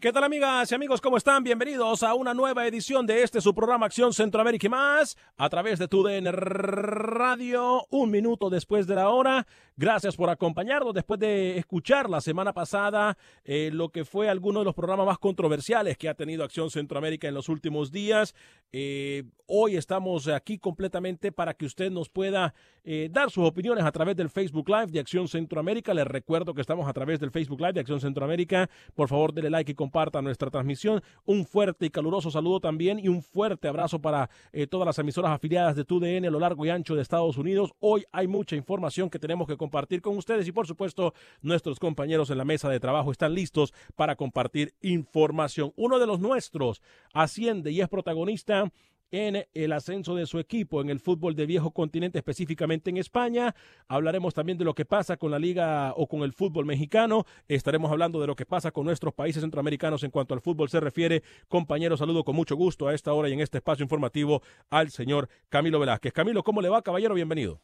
¿Qué tal amigas y amigos? ¿Cómo están? Bienvenidos a una nueva edición de este su programa Acción Centroamérica y más a través de tu DN Radio, un minuto después de la hora. Gracias por acompañarnos después de escuchar la semana pasada eh, lo que fue alguno de los programas más controversiales que ha tenido Acción Centroamérica en los últimos días. Eh, hoy estamos aquí completamente para que usted nos pueda eh, dar sus opiniones a través del Facebook Live de Acción Centroamérica. Les recuerdo que estamos a través del Facebook Live de Acción Centroamérica. Por favor, denle like y compartan nuestra transmisión. Un fuerte y caluroso saludo también y un fuerte abrazo para todas las emisoras afiliadas de TUDN a lo largo y ancho de Estados Unidos. Hoy hay mucha información que tenemos que compartir con ustedes y por supuesto nuestros compañeros en la mesa de trabajo están listos para compartir información. Uno de los nuestros asciende y es protagonista en el ascenso de su equipo en el fútbol de viejo continente, específicamente en España. Hablaremos también de lo que pasa con la liga o con el fútbol mexicano. Estaremos hablando de lo que pasa con nuestros países centroamericanos en cuanto al fútbol se refiere. Compañero, saludo con mucho gusto a esta hora y en este espacio informativo al señor Camilo Velázquez. Camilo, ¿cómo le va, caballero? Bienvenido.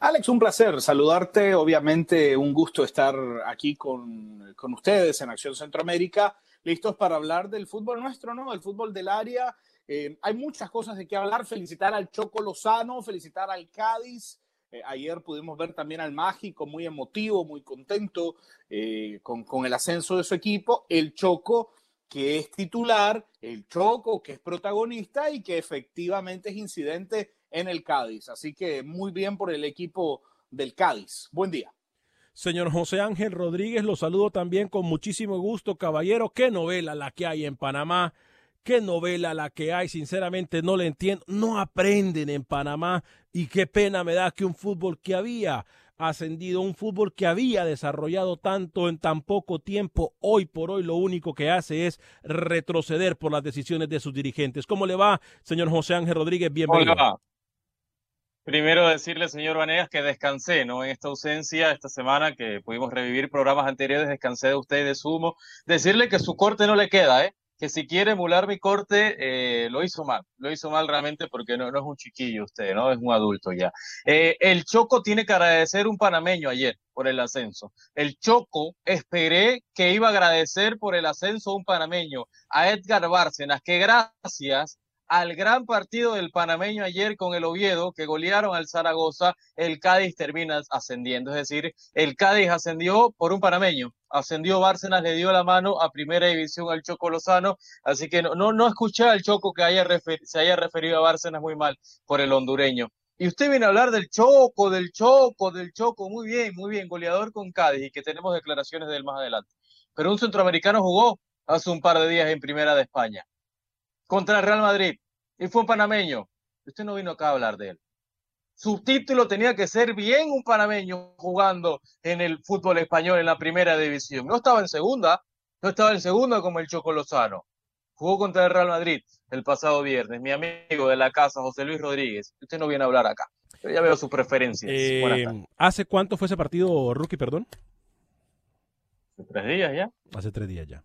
Alex, un placer saludarte. Obviamente, un gusto estar aquí con, con, ustedes en Acción Centroamérica, listos para hablar del fútbol nuestro, ¿no? El fútbol del área. Eh, hay muchas cosas de qué hablar. Felicitar al Choco Lozano, felicitar al Cádiz. Eh, ayer pudimos ver también al Mágico, muy emotivo, muy contento eh, con, con el ascenso de su equipo. El Choco que es titular, el Choco, que es protagonista y que efectivamente es incidente en el Cádiz. Así que muy bien por el equipo del Cádiz. Buen día. Señor José Ángel Rodríguez, lo saludo también con muchísimo gusto, caballero. Qué novela la que hay en Panamá. Qué novela la que hay, sinceramente no le entiendo. No aprenden en Panamá y qué pena me da que un fútbol que había ascendido, un fútbol que había desarrollado tanto en tan poco tiempo, hoy por hoy lo único que hace es retroceder por las decisiones de sus dirigentes. ¿Cómo le va, señor José Ángel Rodríguez? Bienvenido. Primero decirle, señor Vanegas, que descansé, ¿no? En esta ausencia, esta semana que pudimos revivir programas anteriores, descansé de usted y de Sumo. Decirle que su corte no le queda, ¿eh? Que si quiere emular mi corte, eh, lo hizo mal. Lo hizo mal realmente porque no, no es un chiquillo usted, ¿no? Es un adulto ya. Eh, el Choco tiene que agradecer un panameño ayer por el ascenso. El Choco esperé que iba a agradecer por el ascenso un panameño, a Edgar Bárcenas, que gracias al gran partido del panameño ayer con el Oviedo, que golearon al Zaragoza, el Cádiz termina ascendiendo. Es decir, el Cádiz ascendió por un panameño. Ascendió Bárcenas, le dio la mano a primera división al Choco Lozano. Así que no, no, no escuché al Choco que se haya referido a Bárcenas muy mal por el hondureño. Y usted viene a hablar del Choco, del Choco, del Choco. Muy bien, muy bien. Goleador con Cádiz y que tenemos declaraciones de él más adelante. Pero un centroamericano jugó hace un par de días en Primera de España contra el Real Madrid y fue un panameño. Usted no vino acá a hablar de él. Su título tenía que ser bien un panameño jugando en el fútbol español en la primera división. No estaba en segunda, No estaba el segundo como el Choco Lozano. Jugó contra el Real Madrid el pasado viernes. Mi amigo de la casa, José Luis Rodríguez. Usted no viene a hablar acá. Pero ya veo sus preferencias. Eh, ¿Hace cuánto fue ese partido, Rookie, perdón? Hace tres días ya. Hace tres días ya.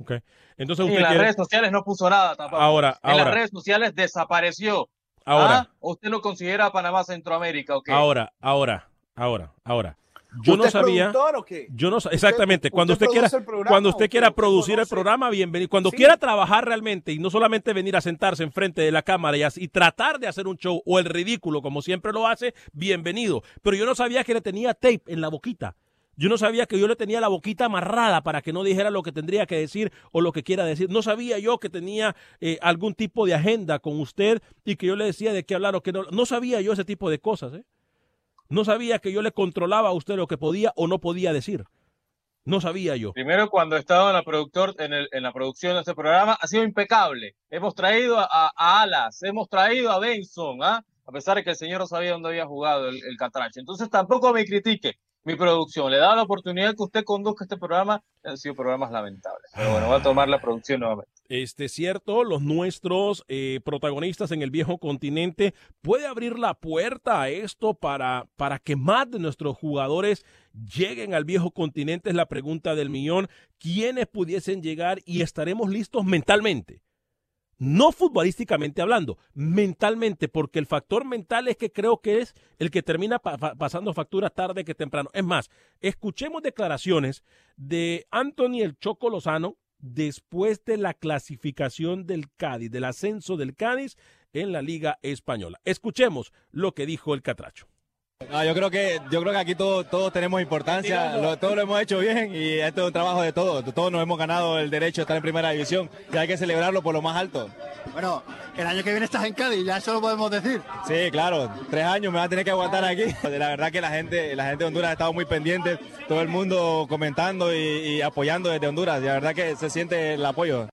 Okay. Entonces en las redes sociales no puso nada tampoco. Ahora, en las redes sociales desapareció. Ahora. ¿Ah? ¿Usted no considera a Panamá Centroamérica o qué? Ahora, ahora, ahora, ahora. Yo no sabía. O qué? Yo no exactamente. cuando usted, quiera, cuando usted quiera producir el programa, bienvenido. Cuando quiera trabajar realmente y no solamente venir a sentarse enfrente de la cámara y, y, tratar de hacer un show o el ridículo como siempre lo hace, bienvenido. Pero yo no sabía que le tenía tape en la boquita. Yo no sabía que yo le tenía la boquita amarrada para que no dijera lo que tendría que decir o lo que quiera decir. No sabía yo que tenía eh, algún tipo de agenda con usted y que yo le decía de qué hablar o que no. No sabía yo ese tipo de cosas. ¿eh? No sabía que yo le controlaba a usted lo que podía o no podía decir. No sabía yo. Primero, cuando la, productor, en, la producción de este programa, ha sido impecable. Hemos traído a, Alas, hemos traído a Benson, ¿ah? a pesar de que el señor no sabía dónde había jugado el, el Catracho. Entonces tampoco me critique mi producción. Le da la oportunidad que usted conduzca este programa. Han sido programas lamentables. Pero bueno, va a tomar la producción nuevamente. Este cierto, los nuestros eh, protagonistas en el viejo continente puede abrir la puerta a esto para, para que más de nuestros jugadores lleguen al viejo continente. Es la pregunta del millón. ¿Quiénes pudiesen llegar y estaremos listos mentalmente? No futbolísticamente hablando, mentalmente, porque el factor mental es que creo que es el que termina pasando factura tarde que temprano. Es más, escuchemos declaraciones de Anthony el Choco Lozano después de la clasificación del Cádiz, del ascenso del Cádiz en la Liga Española. Escuchemos lo que dijo el Catracho. No, yo creo que yo creo que aquí todos todos tenemos importancia, lo, todo lo hemos hecho bien y esto es un trabajo de todos. Todos nos hemos ganado el derecho a estar en primera división y hay que celebrarlo por lo más alto. Bueno, el año que viene estás en Cádiz, ya eso lo podemos decir. Sí, claro, tres años me va a tener que aguantar aquí. La verdad que la gente, la gente de Honduras ha estado muy pendiente, todo el mundo comentando y, y apoyando desde Honduras. Y la verdad que se siente el apoyo.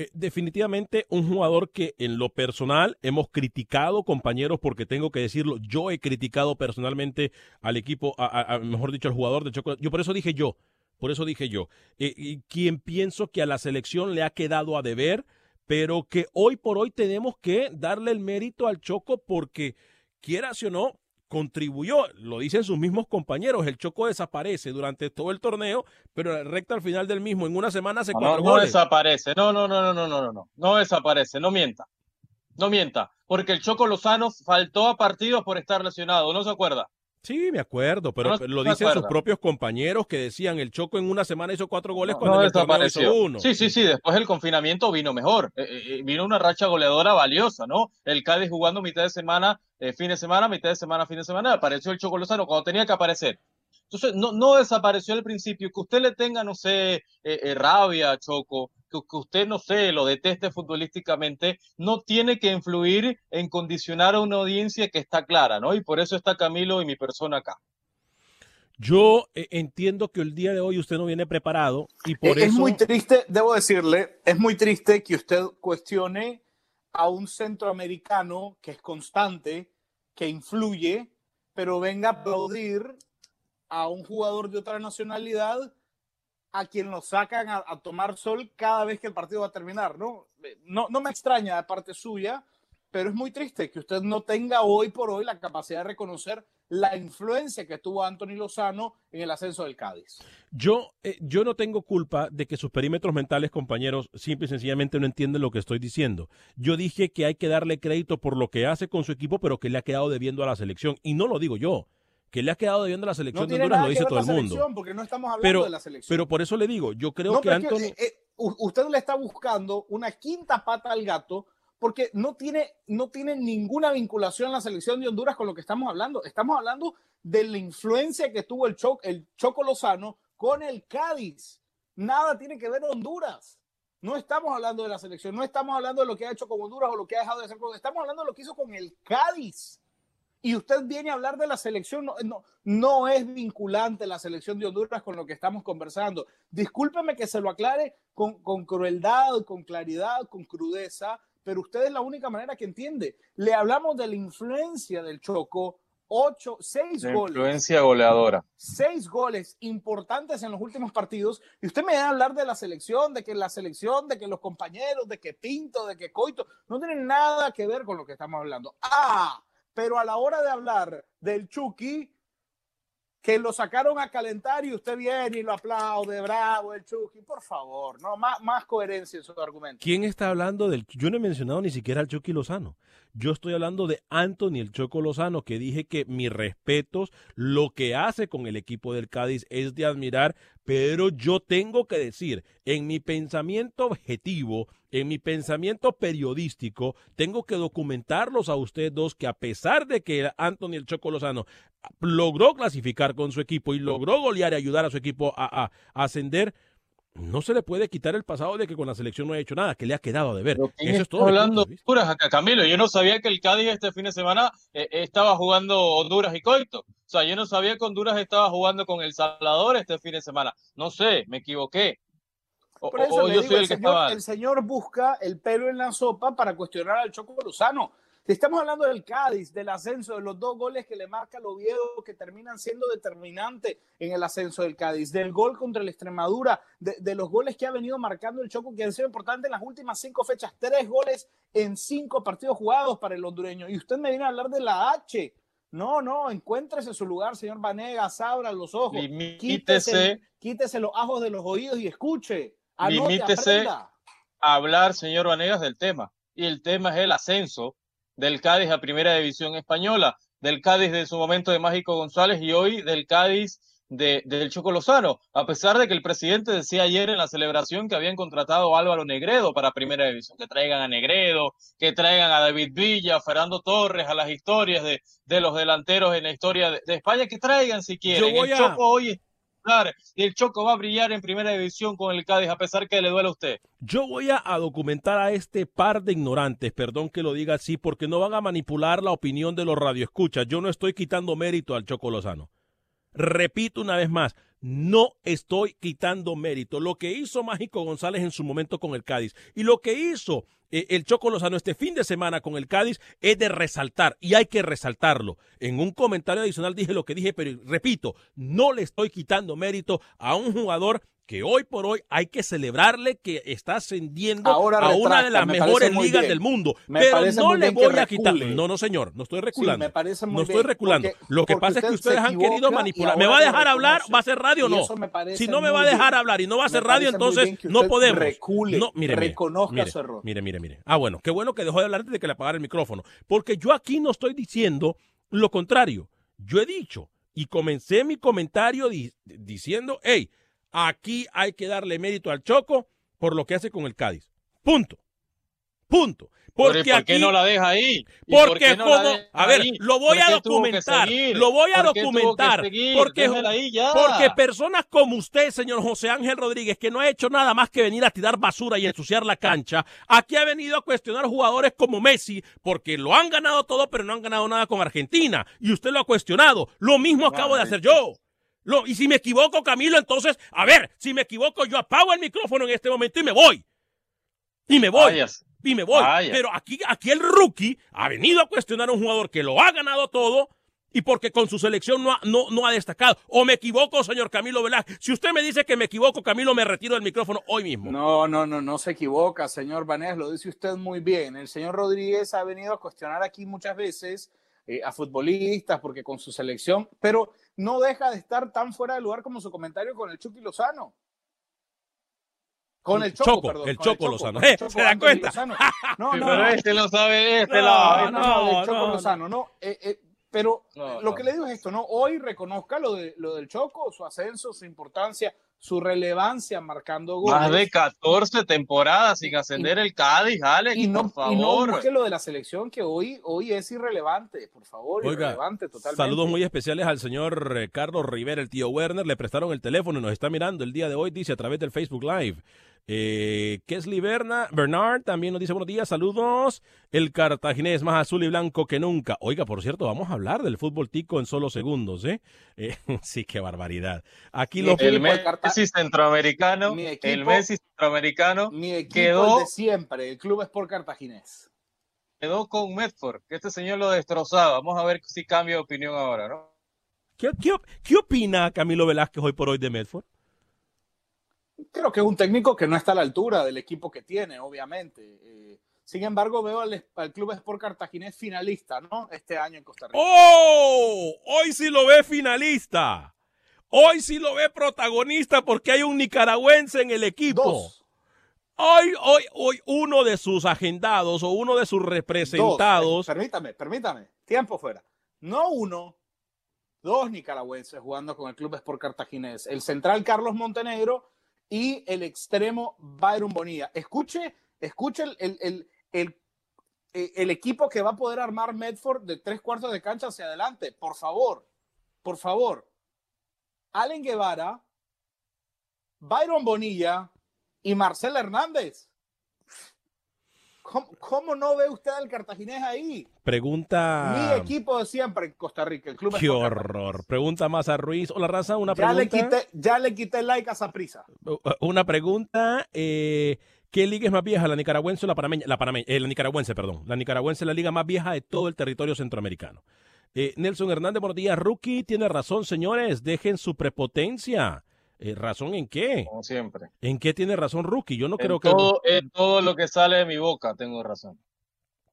Eh, definitivamente un jugador que en lo personal hemos criticado, compañeros, porque tengo que decirlo, yo he criticado personalmente al equipo, a, mejor dicho, al jugador de Choco. Yo por eso dije yo, por eso dije yo, eh, y quien pienso que a la selección le ha quedado a deber, pero que hoy por hoy tenemos que darle el mérito al Choco porque, quiera o no, contribuyó, lo dicen sus mismos compañeros, el Choco desaparece durante todo el torneo, pero recta al final del mismo, en una semana se no, no, desaparece, no, no, no, no, no, no, no, no desaparece, no mienta, no mienta, porque el Choco Lozano faltó a partidos por estar lesionado, ¿no se acuerda? Sí, me acuerdo, pero lo dicen sus propios compañeros que decían el Choco en una semana hizo cuatro goles cuando hizo uno. Sí, sí, sí, después el confinamiento vino mejor, eh, eh, eh, vino una racha goleadora valiosa, ¿no? El Cádiz jugando mitad de semana, fin de semana, mitad de semana, fin de semana, apareció el Choco Lozano cuando tenía que aparecer. Entonces, no, no desapareció al principio, que usted le tenga, no sé, rabia, Choco, que, usted, no sé, lo deteste futbolísticamente, no tiene que influir en condicionar a una audiencia que está clara, ¿no? Y por eso está Camilo y mi persona acá. Yo eh, entiendo que el día de hoy usted no viene preparado y por es, eso... Es muy triste, debo decirle, es muy triste que usted cuestione a un centroamericano que es constante, que influye, pero venga a aplaudir a un jugador de otra nacionalidad a quien lo sacan a, tomar sol cada vez que el partido va a terminar, ¿no? No, no me extraña de parte suya, pero es muy triste que usted no tenga hoy por hoy la capacidad de reconocer la influencia que tuvo Anthony Lozano en el ascenso del Cádiz. Yo, eh, yo no tengo culpa de que sus perímetros mentales, compañeros, simple y sencillamente no entienden lo que estoy diciendo. Yo dije que hay que darle crédito por lo que hace con su equipo, pero que le ha quedado debiendo a la selección. Y no lo digo yo que le ha quedado debiendo la selección de Honduras, lo dice todo el mundo. Porque no estamos hablando pero, de la selección. Pero por eso le digo, yo creo que Anthony... Eh, eh, usted le está buscando una quinta pata al gato porque no tiene, no tiene ninguna vinculación la selección de Honduras con lo que estamos hablando. Estamos hablando de la influencia que tuvo el, Cho, el Choco Lozano con el Cádiz. Nada tiene que ver Honduras. No estamos hablando de la selección, no estamos hablando de lo que ha hecho con Honduras o lo que ha dejado de hacer con... Estamos hablando de lo que hizo con el Cádiz y usted viene a hablar de la selección, no, no, no, es vinculante la selección de Honduras con lo que estamos conversando. Discúlpeme que se lo aclare con, con crueldad, con claridad, con crudeza, pero usted es la única manera que entiende. Le hablamos de la influencia del Choco ocho, seis De goles. influencia goleadora. Seis goles importantes en los últimos partidos. Y usted me viene a hablar de la selección, de que la selección, de que los compañeros, de que Pinto, de que Coito. No tienen nada que ver con lo que estamos hablando. Ah, pero a la hora de hablar del Chucky, que lo sacaron a calentar y usted viene y lo aplaude, bravo, el Chucky. Por favor, no, más, coherencia en su argumento. ¿Quién está hablando del.? Yo no he mencionado ni siquiera al Chucky Lozano. Yo estoy hablando de Anthony el Choco Lozano, que dije que mis respetos, lo que hace con el equipo del Cádiz es de admirar, pero yo tengo que decir, en mi pensamiento objetivo, en mi pensamiento periodístico, tengo que documentarlos a ustedes dos que a pesar de que Anthony el Choco Lozano logró clasificar con su equipo y logró golear y ayudar a su equipo a, a- a ascender, no se le puede quitar el pasado de que con la selección no ha hecho nada, que le ha quedado de ver. ¿Quién Eso es todo. hablando de puras acá, Camilo? Yo no sabía que el Cádiz este fin de semana eh, estaba jugando Honduras y Coito. O sea, yo no sabía que Honduras estaba jugando con El Salvador este fin de semana. No sé, me equivoqué. O, Por o- eso o le yo digo, soy el, el que señor, estaba. el señor busca el pelo en la sopa para cuestionar al Choco Lozano. Estamos hablando del Cádiz, del ascenso, de los dos goles que le marca el Oviedo que terminan siendo determinantes en el ascenso del Cádiz, del gol contra el Extremadura, de, de los goles que ha venido marcando el Choco que han sido importantes en las últimas cinco fechas, tres goles en cinco partidos jugados para el hondureño. Y usted me viene a hablar de la H. No, no, encuéntrese su lugar, señor Vanegas, abra los ojos, Limítese. quítese, quítese los ajos de los oídos y escuche. Anote, Limítese. aprenda. a hablar, señor Vanegas, del tema. Y el tema es el ascenso del Cádiz a Primera División Española, del Cádiz de su momento de Mágico González y hoy del Cádiz de, del Choco Lozano, a pesar de que el presidente decía ayer en la celebración que habían contratado a Álvaro Negredo para Primera División, que traigan a Negredo, que traigan a David Villa, a Fernando Torres, a las historias de, de los delanteros en la historia de, de España, que traigan si quieren. voy el a- Choco hoy es y el Choco va a brillar en Primera División con el Cádiz, a pesar que le duele a usted. Yo voy a, a documentar a este par de ignorantes, perdón que lo diga así, porque no van a manipular la opinión de los radioescuchas. Yo no estoy quitando mérito al Choco Lozano. Repito una vez más, no estoy quitando mérito. Lo que hizo Mágico González en su momento con el Cádiz y lo que hizo eh, el Choco Lozano este fin de semana con el Cádiz es de resaltar y hay que resaltarlo. En un comentario adicional dije lo que dije, pero repito, no le estoy quitando mérito a un jugador que hoy por hoy hay que celebrarle que está ascendiendo Ahora a una de las me mejores ligas bien. del mundo. Me pero no le voy a quitar. No, no, señor, no estoy Sí, reculando. me parece muy no estoy bien, reculando. porque- Lo que pasa es que usted ustedes han querido manipular. ¿Me va a dejar hablar? ¿Va a ser radio o no? eso me parece Si no me va a dejar bien. hablar y no va a ser radio, entonces no podemos. recule, no, mire, mire, reconozca mire, su error. Mire, mire, mire. Ah, bueno, qué bueno que dejó de hablar antes de que le apagara el micrófono. Porque yo aquí no estoy diciendo lo contrario. Yo he dicho y comencé mi comentario di- diciendo, hey, aquí hay que darle mérito al Choco por lo que hace con el Cádiz. Punto. Punto. Pero, ¿y Porque ¿Por qué aquí, no la deja ahí? ¿Y por porque no la como, a ver, ahí? lo voy ¿Por a documentar, lo voy a ¿Por documentar, porque, Déjala ahí ya. porque personas como usted, señor José Ángel Rodríguez, que no ha hecho nada más que venir a tirar basura y ensuciar la cancha, aquí ha venido a cuestionar jugadores como Messi, porque lo han ganado todo, pero no han ganado nada con Argentina, y usted lo ha cuestionado. Lo mismo acabo de hacer yo. Lo- y si me equivoco, Camilo, entonces, a ver, si me equivoco, yo apago el micrófono en este momento y me voy. Y me voy y me voy. Pero aquí, aquí el rookie ha venido a cuestionar a un jugador que lo ha ganado todo y porque con su selección no ha, no, no ha destacado. O me equivoco, señor Camilo Velázquez. Si usted me dice que me equivoco, Camilo, me retiro del micrófono hoy mismo. No, no, no, no se equivoca, señor Vanés, lo dice usted muy bien. El señor Rodríguez ha venido a cuestionar aquí muchas veces eh, a futbolistas porque con su selección, pero no deja de estar tan fuera de lugar como su comentario con el Chucky Lozano. Con el Choco, Choco, perdón, el con Choco Lozano. el Eh, Choco ¿se da Anthony cuenta? Lozano. No, no, pero no. este lo sabe, este No, lo No, no, no, del Choco no, Lozano, no. Eh, eh, pero No, lo no. que le digo es esto, ¿no? Hoy reconozca lo, de, lo del Choco, su ascenso, su importancia, su relevancia marcando goles. Más de 14 temporadas sin ascender el Cádiz, Alex, y no, por y no favor. busque lo de la selección que hoy, hoy es irrelevante, por favor, Oiga, irrelevante totalmente. Saludos muy especiales al señor eh, Carlos Rivera, el tío Werner. Le prestaron el teléfono y nos está mirando el día de hoy, dice a través del Facebook Live. Eh, Kesley Berna, Bernard también nos dice buenos días, saludos. El cartaginés más azul y blanco que nunca. Oiga, por cierto, vamos a hablar del fútbol tico en solo segundos, ¿eh? Eh, sí, qué barbaridad. Aquí lo El Messi centroamericano, Mi el equipo- Messi centroamericano Mi equipo quedó es de siempre, el Club Sport Cartaginés. quedó con Medford, que este señor lo destrozaba. Vamos a ver si cambia de opinión ahora, ¿no? ¿Qué, qué, qué opina Camilo Velázquez hoy por hoy de Medford? Creo que es un técnico que no está a la altura del equipo que tiene, obviamente. Eh, sin embargo, veo al, al, Club Sport Cartaginés finalista, ¿no? Este año en Costa Rica. ¡Oh! Hoy sí lo ve finalista. Hoy sí lo ve protagonista porque hay un nicaragüense en el equipo. Dos. Hoy, hoy, hoy uno de sus agendados o uno de sus representados. Dos. Permítame, permítame. Tiempo fuera. No uno, dos nicaragüenses jugando con el Club Sport Cartaginés. El central Carlos Montenegro y el extremo Byron Bonilla. Escuche, escuche el, el, el, el, el equipo que va a poder armar Medford de tres cuartos de cancha hacia adelante. Por favor, por favor. Allen Guevara, Byron Bonilla y Marcel Hernández. ¿Cómo, ¿Cómo, no ve usted al cartaginés ahí? Pregunta. Mi equipo de siempre en Costa Rica, el club. Qué horror. Pregunta más a Ruiz. Hola, raza, una ya pregunta. Le quité, ya le quité like a Saprisa. Una pregunta. Eh, ¿Qué liga es más vieja, la nicaragüense o la panameña? La, panameña, eh, la nicaragüense, perdón. La nicaragüense es la liga más vieja de todo el territorio centroamericano. Eh, Nelson Hernández, buenos días. Rookie tiene razón, señores. Dejen su prepotencia. Eh, ¿Razón en qué? Como siempre. ¿En qué tiene razón Rookie? Yo no en creo todo, que. En todo lo que sale de mi boca tengo razón.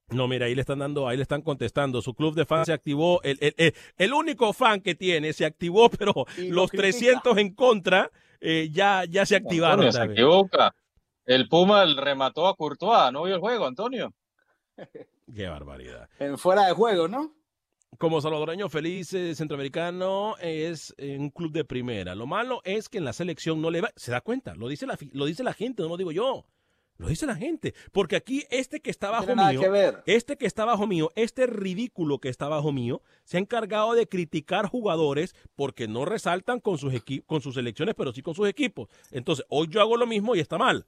No, mira, ahí le están dando, ahí le están contestando. Su club de fans se activó. El, el, el, el único fan que tiene se activó, pero los 300 en contra eh, ya, ya se activaron. Antonio, se equivoca. El Puma remató a Courtois. ¿No vio el juego, Antonio? Qué barbaridad. En fuera de juego, ¿no? Como salvadoreño feliz eh, centroamericano es eh, un club de primera. Lo malo es que en la selección no le va. ¿Se da cuenta? Lo dice la, lo dice la gente, no lo digo yo. Lo dice la gente. Porque aquí este que está bajo no mío, que ver. este que está bajo mío, este ridículo que está bajo mío, se ha encargado de criticar jugadores porque no resaltan con sus, con sus selecciones, pero sí con sus equipos. Entonces, hoy yo hago lo mismo y está mal.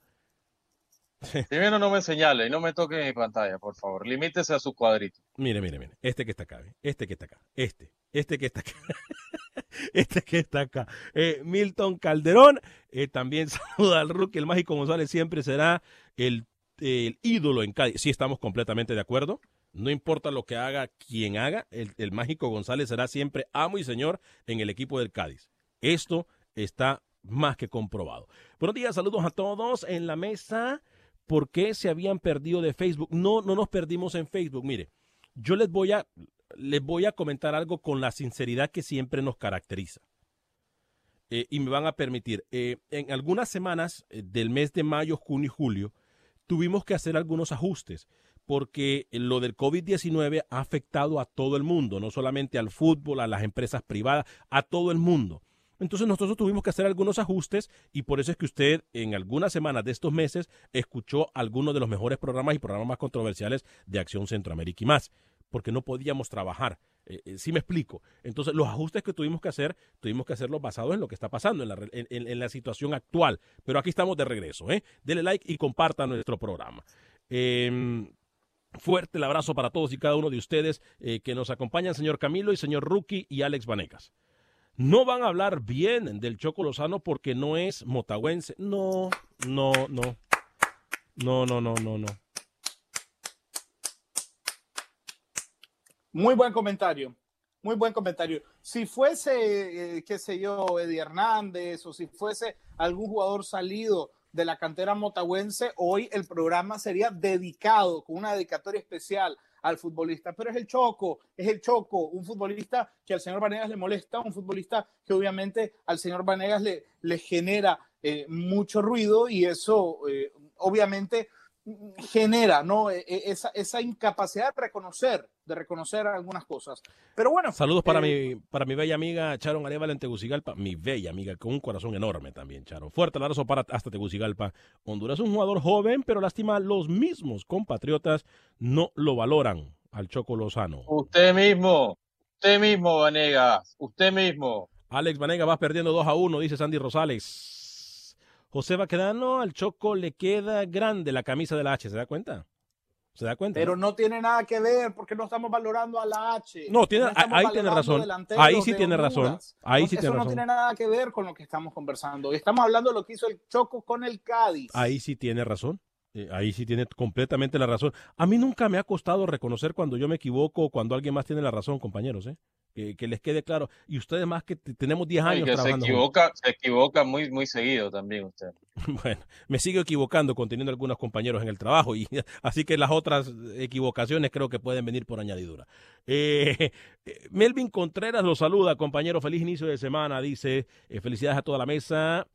Primero no me señale y no me toque mi pantalla, por favor. Limítese a su cuadrito. Mire, mire, mire. Este que está acá, este que está acá, este, este que está acá, este que está acá. Eh, Milton Calderón, eh, también saluda al rookie, el mágico González siempre será el, el, ídolo en Cádiz. Sí, estamos completamente de acuerdo. No importa lo que haga quien haga, el, el mágico González será siempre amo y señor en el equipo del Cádiz. Esto está más que comprobado. Buenos días, saludos a todos en la mesa por qué se habían perdido de Facebook. No, no nos perdimos en Facebook. Mire, yo les voy a, les voy a comentar algo con la sinceridad que siempre nos caracteriza. Eh, y me van a permitir, eh, en algunas semanas eh, del mes de mayo, junio y julio, tuvimos que hacer algunos ajustes porque lo del COVID-19 ha afectado a todo el mundo, no solamente al fútbol, a las empresas privadas, a todo el mundo. Entonces nosotros tuvimos que hacer algunos ajustes y por eso es que usted en algunas semanas de estos meses escuchó algunos de los mejores programas y programas más controversiales de Acción Centroamérica y más, porque no podíamos trabajar. Eh, eh, sí me explico. Entonces los ajustes que tuvimos que hacer, tuvimos que hacerlos basados en lo que está pasando, en la, situación actual. Pero aquí estamos de regreso. ¿eh? Dele like y comparta nuestro programa. Eh, fuerte el abrazo para todos y cada uno de ustedes eh, que nos acompañan, señor Camilo y señor Rookie y Alex Vanegas no van a hablar bien del Choco Lozano porque no es motahuense. No, no, no. No, no, no, no, no. Muy buen comentario. Muy buen comentario. Si fuese, eh, qué sé yo, Eddie Hernández o si fuese algún jugador salido de la cantera motahuense, hoy el programa sería dedicado, con una dedicatoria especial al futbolista, pero es el Choco, es el Choco, un futbolista que al señor Vanegas le molesta, un futbolista que obviamente al señor Vanegas le, le genera eh, mucho ruido y eso eh, obviamente genera ¿no? esa, esa, incapacidad de reconocer, de reconocer algunas cosas. Pero bueno. Saludos para, eh, mi, para mi bella amiga Charon Arevalo en Tegucigalpa, mi bella amiga, con un corazón enorme también, Charon. Fuerte abrazo para hasta Tegucigalpa. Honduras es un jugador joven, pero lástima, los mismos compatriotas no lo valoran al Choco Lozano. Usted mismo, usted mismo, Vanegas, usted mismo. Alex Vanega va perdiendo 2 a 1, dice Sandy Rosales. José Baquedano, al Choco le queda grande la camisa de la H, ¿se da cuenta? ¿Se da cuenta? Pero no tiene nada que ver porque no estamos valorando a la H. No, tiene, no ahí tiene razón. Ahí sí tiene razón. Ahí sí Eso tiene no razón. tiene nada que ver con lo que estamos conversando. Estamos hablando de lo que hizo el Choco con el Cádiz. Ahí sí tiene razón. Eh, ahí sí tiene completamente la razón. A mí nunca me ha costado reconocer cuando yo me equivoco o cuando alguien más tiene la razón, compañeros, ¿eh? que les quede claro. Y ustedes más que tenemos 10 años que trabajando. Se equivoca, se equivoca muy, muy seguido también usted. Bueno, me sigo equivocando conteniendo algunos compañeros en el trabajo y así que las otras equivocaciones creo que pueden venir por añadidura. Eh, Melvin Contreras lo saluda, compañero. Feliz inicio de semana. Dice, eh, felicidades a toda la mesa.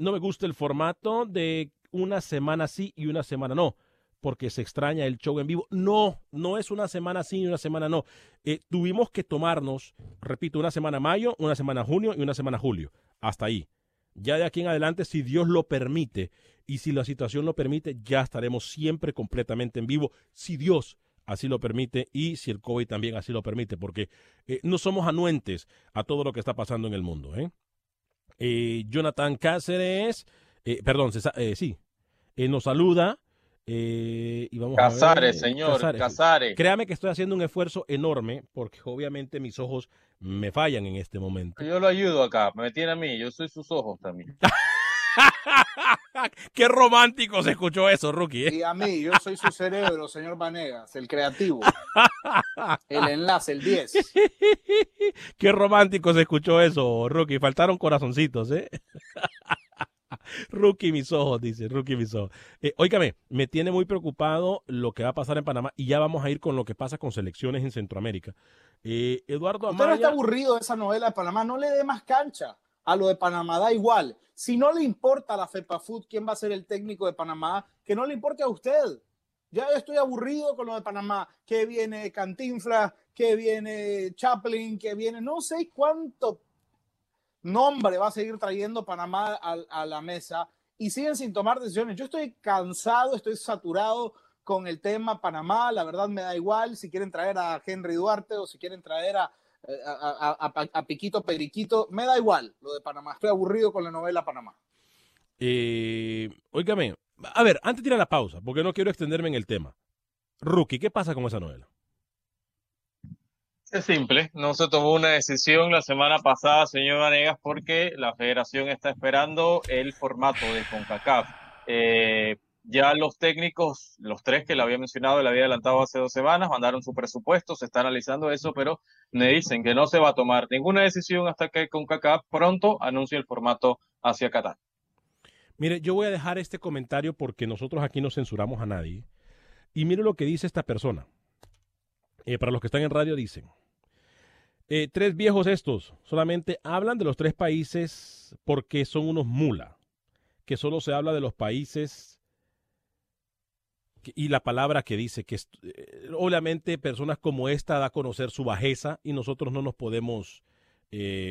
no me gusta el formato de una semana sí y una semana no, porque se extraña el show en vivo. No, no es una semana sí y una semana no. Eh, tuvimos que tomarnos, repito, una semana mayo, una semana junio y una semana julio. Hasta ahí. Ya de aquí en adelante, si Dios lo permite y si la situación lo permite, ya estaremos siempre completamente en vivo, si Dios así lo permite y si el COVID también así lo permite, porque eh, no somos anuentes a todo lo que está pasando en el mundo. ¿eh? Jonathan Cáceres eh, perdón, eh, sí, eh, nos saluda. y vamos Casares, a ver, señor, Casares. Créame que estoy haciendo un esfuerzo enorme porque obviamente mis ojos me fallan en este momento. Yo lo ayudo acá, me tiene a mí, yo soy sus ojos también. Qué romántico se escuchó eso, Rookie. Y a mí, yo soy su cerebro, señor Vanegas, el creativo. El enlace, el 10. Qué romántico se escuchó eso, Rookie. Faltaron corazoncitos, ¿eh? Rookie mis ojos, dice, rookie mis ojos. Eh, óigame, me tiene muy preocupado lo que va a pasar en Panamá y ya vamos a ir con lo que pasa con selecciones en Centroamérica. Eh, Eduardo Amaya... Usted no está aburrido de esa novela de Panamá, no le dé más cancha a lo de Panamá, da igual. Si no le importa a la FEPA Food quién va a ser el técnico de Panamá, que no le importe a usted. Ya estoy aburrido con lo de Panamá, que viene Cantinfla, que viene Chaplin, que viene no sé cuánto nombre va a seguir trayendo Panamá a, la mesa y siguen sin tomar decisiones. Yo estoy cansado, estoy saturado con el tema Panamá, la verdad me da igual si quieren traer a Henry Duarte o si quieren traer a, a, Piquito Periquito, me da igual lo de Panamá, estoy aburrido con la novela Panamá. Eh, a ver, antes de ir a la pausa, porque no quiero extenderme en el tema. Rookie, ¿qué pasa con esa novela? Es simple, no se tomó una decisión la semana pasada, señor Vanegas, porque la federación está esperando el formato de CONCACAF. Eh, ya los técnicos, los tres que le había mencionado, le había adelantado hace dos semanas, mandaron su presupuesto, se está analizando eso, pero me dicen que no se va a tomar ninguna decisión hasta que CONCACAF pronto anuncie el formato hacia Qatar. Mire, yo voy a dejar este comentario porque nosotros aquí no censuramos a nadie. Y mire lo que dice esta persona. Eh, para los que están en radio dicen, eh, tres viejos estos solamente hablan de los tres países porque son unos mula, que solo se habla de los países y la palabra que dice que eh, obviamente personas como esta da a conocer su bajeza y nosotros no nos podemos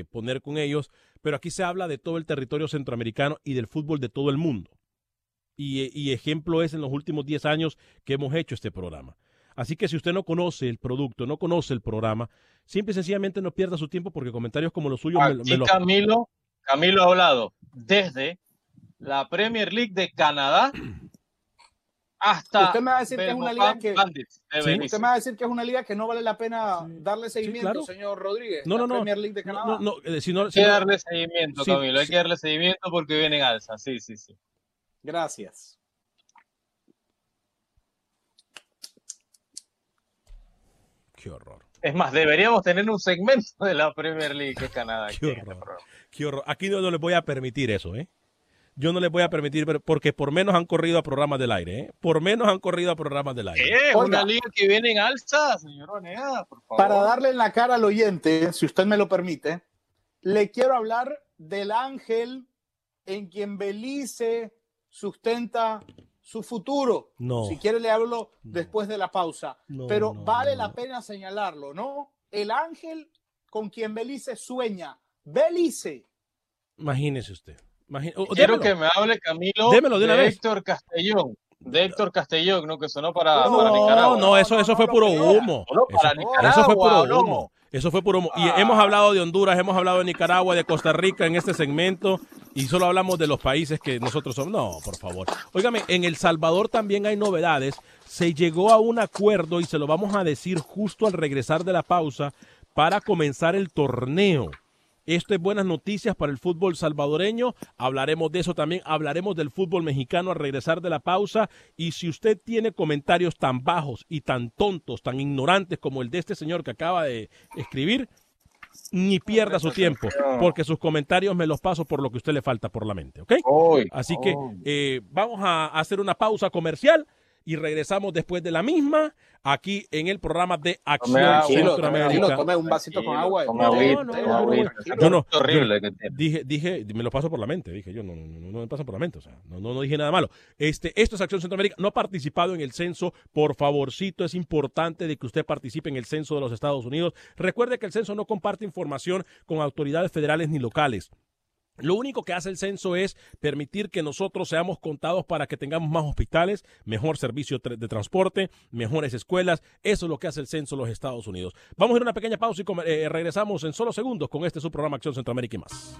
poner con ellos, pero aquí se habla de todo el territorio centroamericano y del fútbol de todo el mundo. Y, ejemplo es en los últimos 10 años que hemos hecho este programa. Así que si usted no conoce el producto, no conoce el programa, simple y sencillamente no pierda su tiempo porque comentarios como los suyos me, Camilo, Camilo ha hablado desde la Premier League de Canadá hasta usted me va a decir que es una liga que usted me va a decir que es una liga que no vale la pena darle seguimiento, señor Rodríguez. No, no, no. Premier League de Canadá. No, eh, si no, hay que darle seguimiento, Camilo. Hay que darle seguimiento porque viene en alza. Sí, sí, sí. Gracias. Qué horror. Es más, deberíamos tener un segmento de la Premier League de Canadá. Qué horror. Qué horror. Aquí no, les voy a permitir eso, ¿eh? Yo no les voy a permitir, porque por menos han corrido a programas del aire, ¿eh? Por menos han corrido a programas del aire. Es una liga que viene en alza, señor Onega, por favor. Para darle en la cara al oyente, si usted me lo permite, le quiero hablar del ángel en quien Belice sustenta su futuro. No. Si quiere le hablo después de la pausa. Pero vale la pena señalarlo, ¿no? El ángel con quien Belice sueña. Belice. Imagínese usted. Quiero que me hable Camilo de, Héctor Castellón. De Héctor Castellón, ¿no? Que sonó para, Nicaragua. No, no, eso, eso fue puro humo. eso, fue puro humo. Eso fue puro humo. Y hemos hablado de Honduras, hemos hablado de Nicaragua, de Costa Rica en este segmento y solo hablamos de los países que nosotros somos. No, por favor. Óigame, en El Salvador también hay novedades. Se llegó a un acuerdo y se lo vamos a decir justo al regresar de la pausa para comenzar el torneo. Esto es buenas noticias para el fútbol salvadoreño. Hablaremos de eso también. Hablaremos del fútbol mexicano al regresar de la pausa. Y si usted tiene comentarios tan bajos y tan tontos, tan ignorantes como el de este señor que acaba de escribir, ni pierda su tiempo, porque sus comentarios me los paso por lo que a usted le falta por la mente, ¿ok? Así que eh, vamos a hacer una pausa comercial y regresamos después de la misma aquí en el programa de Acción Centroamérica. Tome un vasito con agua. No, no, no, horrible dije, dije, me lo paso por la mente, dije yo, no, no, no me pasa por la mente, o sea, no, no, dije nada malo. Este, esto es Acción Centroamérica, no ha participado en el censo, por favorcito, es importante de que usted participe en el censo de los Estados Unidos. Recuerde que el censo no comparte información con autoridades federales ni locales. Lo único que hace el censo es permitir que nosotros seamos contados para que tengamos más hospitales, mejor servicio de transporte, mejores escuelas. Eso es lo que hace el censo en los Estados Unidos. Vamos a ir a una pequeña pausa y eh, regresamos en solo segundos con este su programa Acción Centroamérica y más.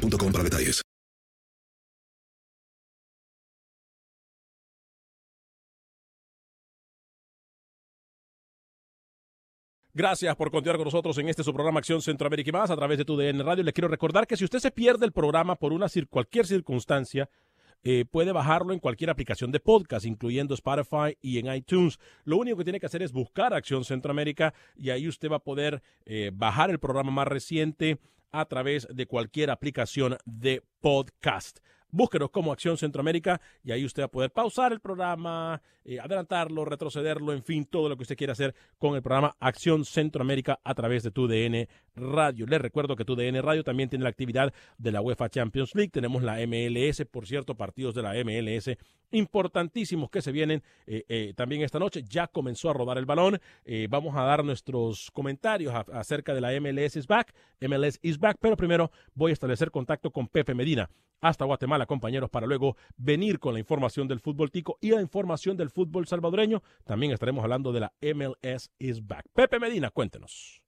para detalles. Gracias por continuar con nosotros en este su programa Acción Centroamérica y más a través de tu DN Radio. Le quiero recordar que si usted se pierde el programa por una cualquier circunstancia, eh, puede bajarlo en cualquier aplicación de podcast, incluyendo Spotify y en iTunes. Lo único que tiene que hacer es buscar Acción Centroamérica y ahí usted va a poder eh, bajar el programa más reciente a través de cualquier aplicación de podcast. Búsquenos como Acción Centroamérica y ahí usted va a poder pausar el programa, eh, adelantarlo, retrocederlo, en fin, todo lo que usted quiera hacer con el programa Acción Centroamérica a través de tu DN Radio. Les recuerdo que tu DN Radio también tiene la actividad de la UEFA Champions League. Tenemos la MLS, por cierto, partidos de la MLS importantísimos que se vienen eh, eh, también esta noche. Ya comenzó a rodar el balón. vamos a dar nuestros comentarios acerca de la MLS is back. MLS is back, pero primero voy a establecer contacto con Pepe Medina hasta Guatemala, compañeros, para luego venir con la información del fútbol tico y la información del fútbol salvadoreño. También estaremos hablando de la MLS is back. Pepe Medina, cuéntenos.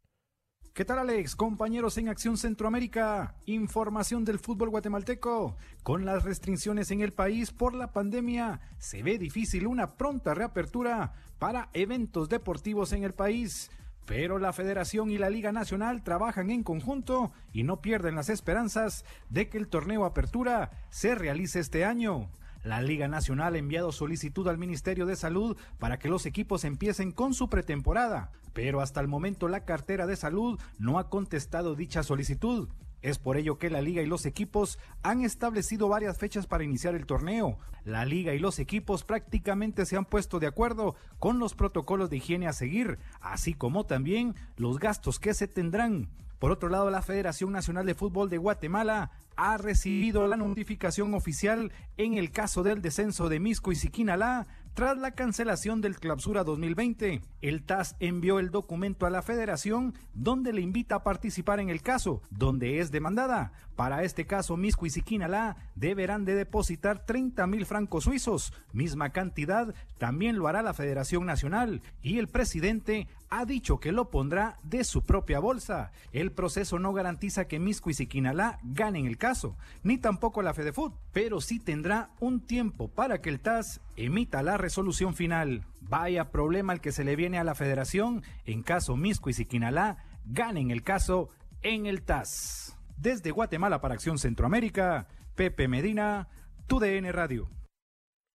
¿Qué tal Alex? Compañeros en Acción Centroamérica, información del fútbol guatemalteco. Con las restricciones en el país por la pandemia, se ve difícil una pronta reapertura para eventos deportivos en el país. Pero la Federación y la Liga Nacional trabajan en conjunto y no pierden las esperanzas de que el torneo Apertura se realice este año. La Liga Nacional ha enviado solicitud al Ministerio de Salud para que los equipos empiecen con su pretemporada, pero hasta el momento la cartera de salud no ha contestado dicha solicitud. Es por ello que la liga y los equipos han establecido varias fechas para iniciar el torneo. La liga y los equipos prácticamente se han puesto de acuerdo con los protocolos de higiene a seguir, así como también los gastos que se tendrán. Por otro lado, la Federación Nacional de Fútbol de Guatemala ha recibido la notificación oficial en el caso del descenso de Misco y Siquinalá tras la cancelación del Clausura 2020, el TAS envió el documento a la federación donde le invita a participar en el caso, donde es demandada. Para este caso, Misco y Siquinalá deberán de depositar 30 mil francos suizos, misma cantidad también lo hará la Federación Nacional, y el presidente ha dicho que lo pondrá de su propia bolsa. El proceso no garantiza que Misco y Siquinalá ganen el caso, ni tampoco la FedeFoot, pero sí tendrá un tiempo para que el TAS emita la resolución final. Vaya problema el que se le viene a la federación en caso Misco y Siquinalá ganen el caso en el TAS. Desde Guatemala para Acción Centroamérica, Pepe Medina, TUDN Radio.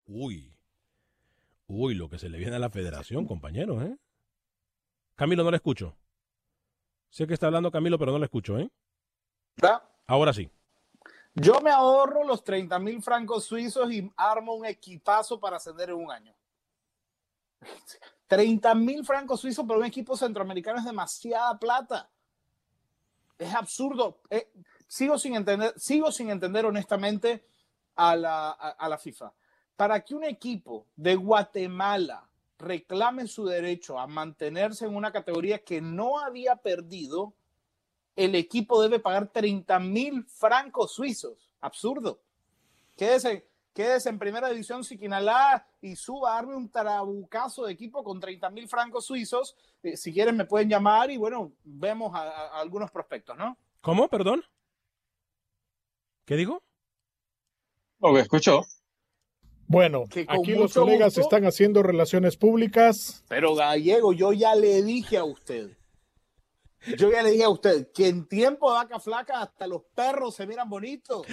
Uy, uy, lo que se le viene a la federación, compañeros, ¿eh? Camilo, no le escucho. Sé que está hablando Camilo, pero no le escucho, ¿eh? Ahora sí. Yo me ahorro los 30 mil francos suizos y armo un equipazo para ascender en un año. 30 mil francos suizos por un equipo centroamericano es demasiada plata. Es absurdo. Eh, sigo, sin entender, sigo sin entender honestamente a la, a la FIFA. Para que un equipo de Guatemala reclame su derecho a mantenerse en una categoría que no había perdido, el equipo debe pagar 30 mil francos suizos. Absurdo. Quédese, quédese en primera división Siquinalá y suba a darme un tarabucazo de equipo con 30 mil francos suizos. Eh, si quieren me pueden llamar y bueno, vemos a, a algunos prospectos, ¿no? ¿Cómo? Perdón. ¿Qué dijo? Lo que escuchó. Bueno, aquí los colegas gusto- están haciendo relaciones públicas. Pero Gallego, yo ya le dije a usted, yo ya le dije a usted que en tiempo de vaca flaca hasta los perros se miran bonitos.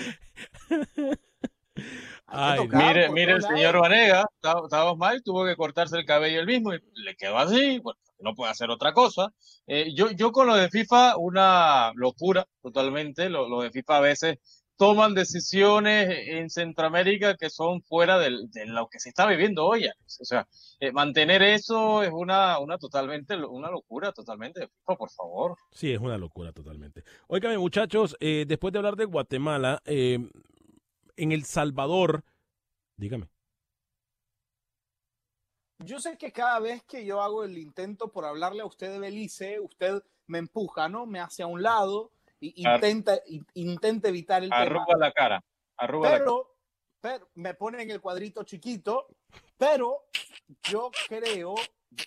Ay, tocar Mire, mire el señor. Vanega, estaba estaba mal, tuvo que cortarse el cabello él mismo y le quedó así, bueno, no puede hacer otra cosa. Eh, yo, yo con lo de FIFA, una locura totalmente, lo, lo de FIFA a veces toman decisiones en Centroamérica que son fuera del- de lo que se está viviendo hoy. Alex. O sea, eh, mantener eso es una, una totalmente, una locura totalmente por favor. Sí, es una locura totalmente. Óigame, muchachos, eh, después de hablar de Guatemala, eh, en El Salvador, dígame. Yo sé que cada vez que yo hago el intento por hablarle a usted de Belice, usted me empuja, ¿no? Me hace a un lado Ar- intenta, in- intenta evitar el tema. Arruga la cara, arruga la cara. pero, me pone en el cuadrito chiquito, pero yo creo,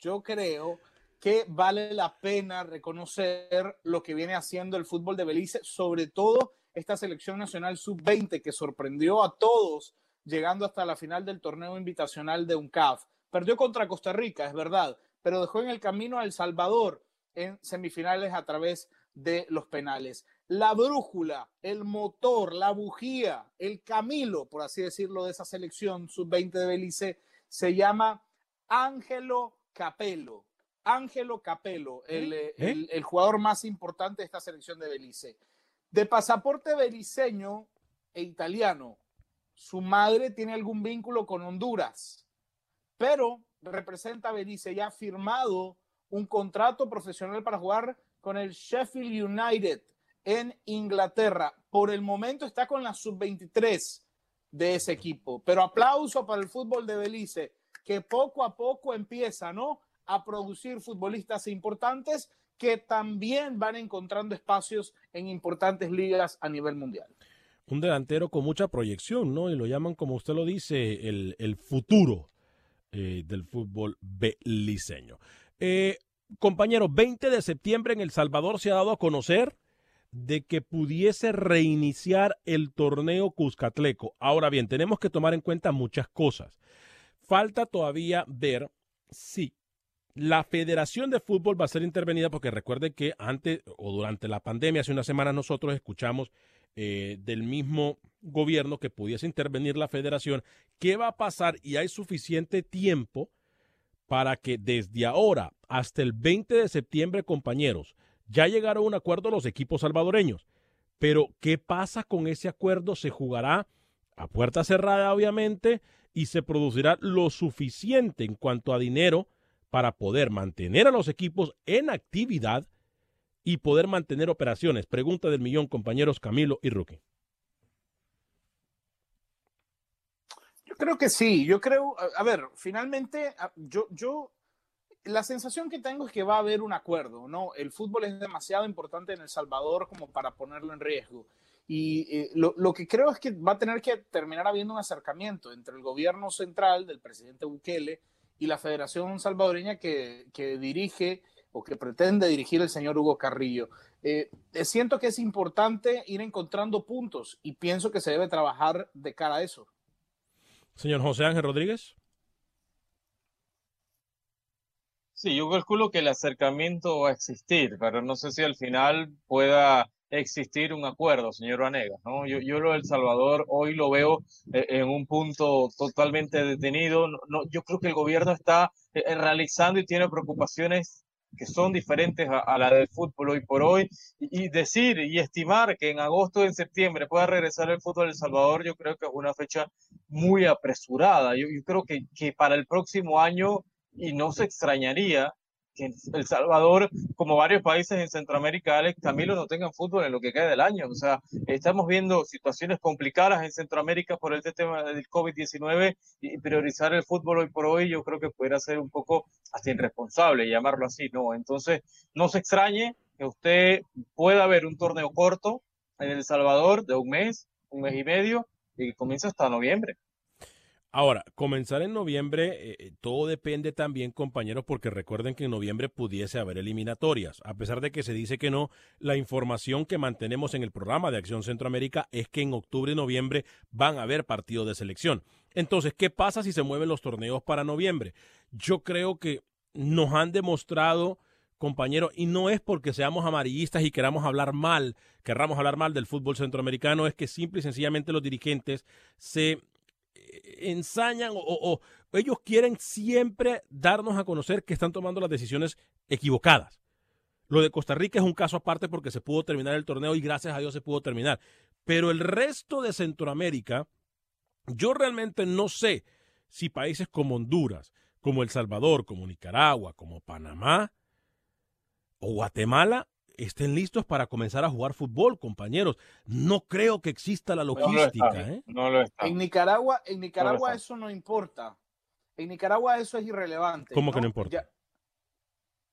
yo creo que vale la pena reconocer lo que viene haciendo el fútbol de Belice, sobre todo esta selección nacional sub-20 que sorprendió a todos llegando hasta la final del torneo invitacional de UNCAF. Perdió contra Costa Rica, es verdad, pero dejó en el camino a El Salvador en semifinales a través de los penales. La brújula, el motor, la bujía, el camilo, por así decirlo, de esa selección sub-20 de Belice se llama Ángelo Capello. Ángelo Capello, el, eh, ¿Eh? el- el jugador más importante de esta selección de Belice. De pasaporte beliceño e italiano, su madre tiene algún vínculo con Honduras, pero representa a Belice y ha firmado un contrato profesional para jugar con el Sheffield United en Inglaterra. Por el momento está con la sub-23 de ese equipo. Pero aplauso para el fútbol de Belice, que poco a poco empieza, ¿no? A producir futbolistas importantes que también van encontrando espacios en importantes ligas a nivel mundial. Un delantero con mucha proyección, ¿no? Y lo llaman, como usted lo dice, el, el futuro eh, del fútbol beliceño. Eh, compañero, 20 de septiembre en El Salvador se ha dado a conocer de que pudiese reiniciar el torneo Cuscatleco. Ahora bien, tenemos que tomar en cuenta muchas cosas. Falta todavía ver si la Federación de Fútbol va a ser intervenida porque recuerde que antes o durante la pandemia, hace una semana nosotros escuchamos eh, del mismo gobierno que pudiese intervenir la federación. ¿Qué va a pasar? Y hay suficiente tiempo para que desde ahora hasta el 20 de septiembre, compañeros, ya llegaron a un acuerdo los equipos salvadoreños. Pero, ¿qué pasa con ese acuerdo? Se jugará a puerta cerrada, obviamente, y se producirá lo suficiente en cuanto a dinero para poder mantener a los equipos en actividad y poder mantener operaciones. Pregunta del millón, compañeros Camilo y Rookie. Yo creo que sí, yo creo, a, a ver, finalmente, a- yo, yo, la sensación que tengo es que va a haber un acuerdo, ¿no? El fútbol es demasiado importante en El Salvador como para ponerlo en riesgo. Y eh, lo, lo que creo es que va a tener que terminar habiendo un acercamiento entre el gobierno central del presidente Bukele y la Federación Salvadoreña que, que dirige o que pretende dirigir el señor Hugo Carrillo. Eh, siento que es importante ir encontrando puntos y pienso que se debe trabajar de cara a eso. Señor José Ángel Rodríguez. Sí, yo calculo que el acercamiento va a existir, pero no sé si al final pueda existir un acuerdo, señor Vanegas, ¿no? Yo, yo lo de El Salvador hoy lo veo eh, en un punto totalmente detenido. No, no, yo creo que el gobierno está eh, realizando y tiene preocupaciones que son diferentes a, la del fútbol hoy por hoy. Y, decir y estimar que en agosto o en septiembre pueda regresar el fútbol de Salvador, yo creo que es una fecha muy apresurada. Yo, yo creo que, que para el próximo año, y no se extrañaría que El Salvador, como varios países en Centroamérica, Alex, Camilo, no tengan fútbol en lo que queda del año. O sea, estamos viendo situaciones complicadas en Centroamérica por este tema del COVID-19 y priorizar el fútbol hoy por hoy, yo creo que pudiera ser un poco hasta irresponsable llamarlo así, ¿no? Entonces, no se extrañe que usted pueda ver un torneo corto en El Salvador de un mes, un mes y medio, y que comienza hasta noviembre. Ahora, comenzar en noviembre, eh, eh, todo depende también, compañeros, porque recuerden que en noviembre pudiese haber eliminatorias. A pesar de que se dice que no, la información que mantenemos en el programa de Acción Centroamérica es que en octubre y noviembre van a haber partidos de selección. Entonces, ¿qué pasa si se mueven los torneos para noviembre? Yo creo que nos han demostrado, compañeros, y no es porque seamos amarillistas y queramos hablar mal, querramos hablar mal del fútbol centroamericano, es que simple y sencillamente los dirigentes se ensañan o, ellos quieren siempre darnos a conocer que están tomando las decisiones equivocadas. Lo de Costa Rica es un caso aparte porque se pudo terminar el torneo y gracias a Dios se pudo terminar. Pero el resto de Centroamérica, yo realmente no sé si países como Honduras, como El Salvador, como Nicaragua, como Panamá o Guatemala estén listos para comenzar a jugar fútbol, compañeros. No creo que exista la logística. ¿eh? No lo está. En Nicaragua, en Nicaragua eso no importa. En Nicaragua eso es irrelevante. ¿Cómo que no importa?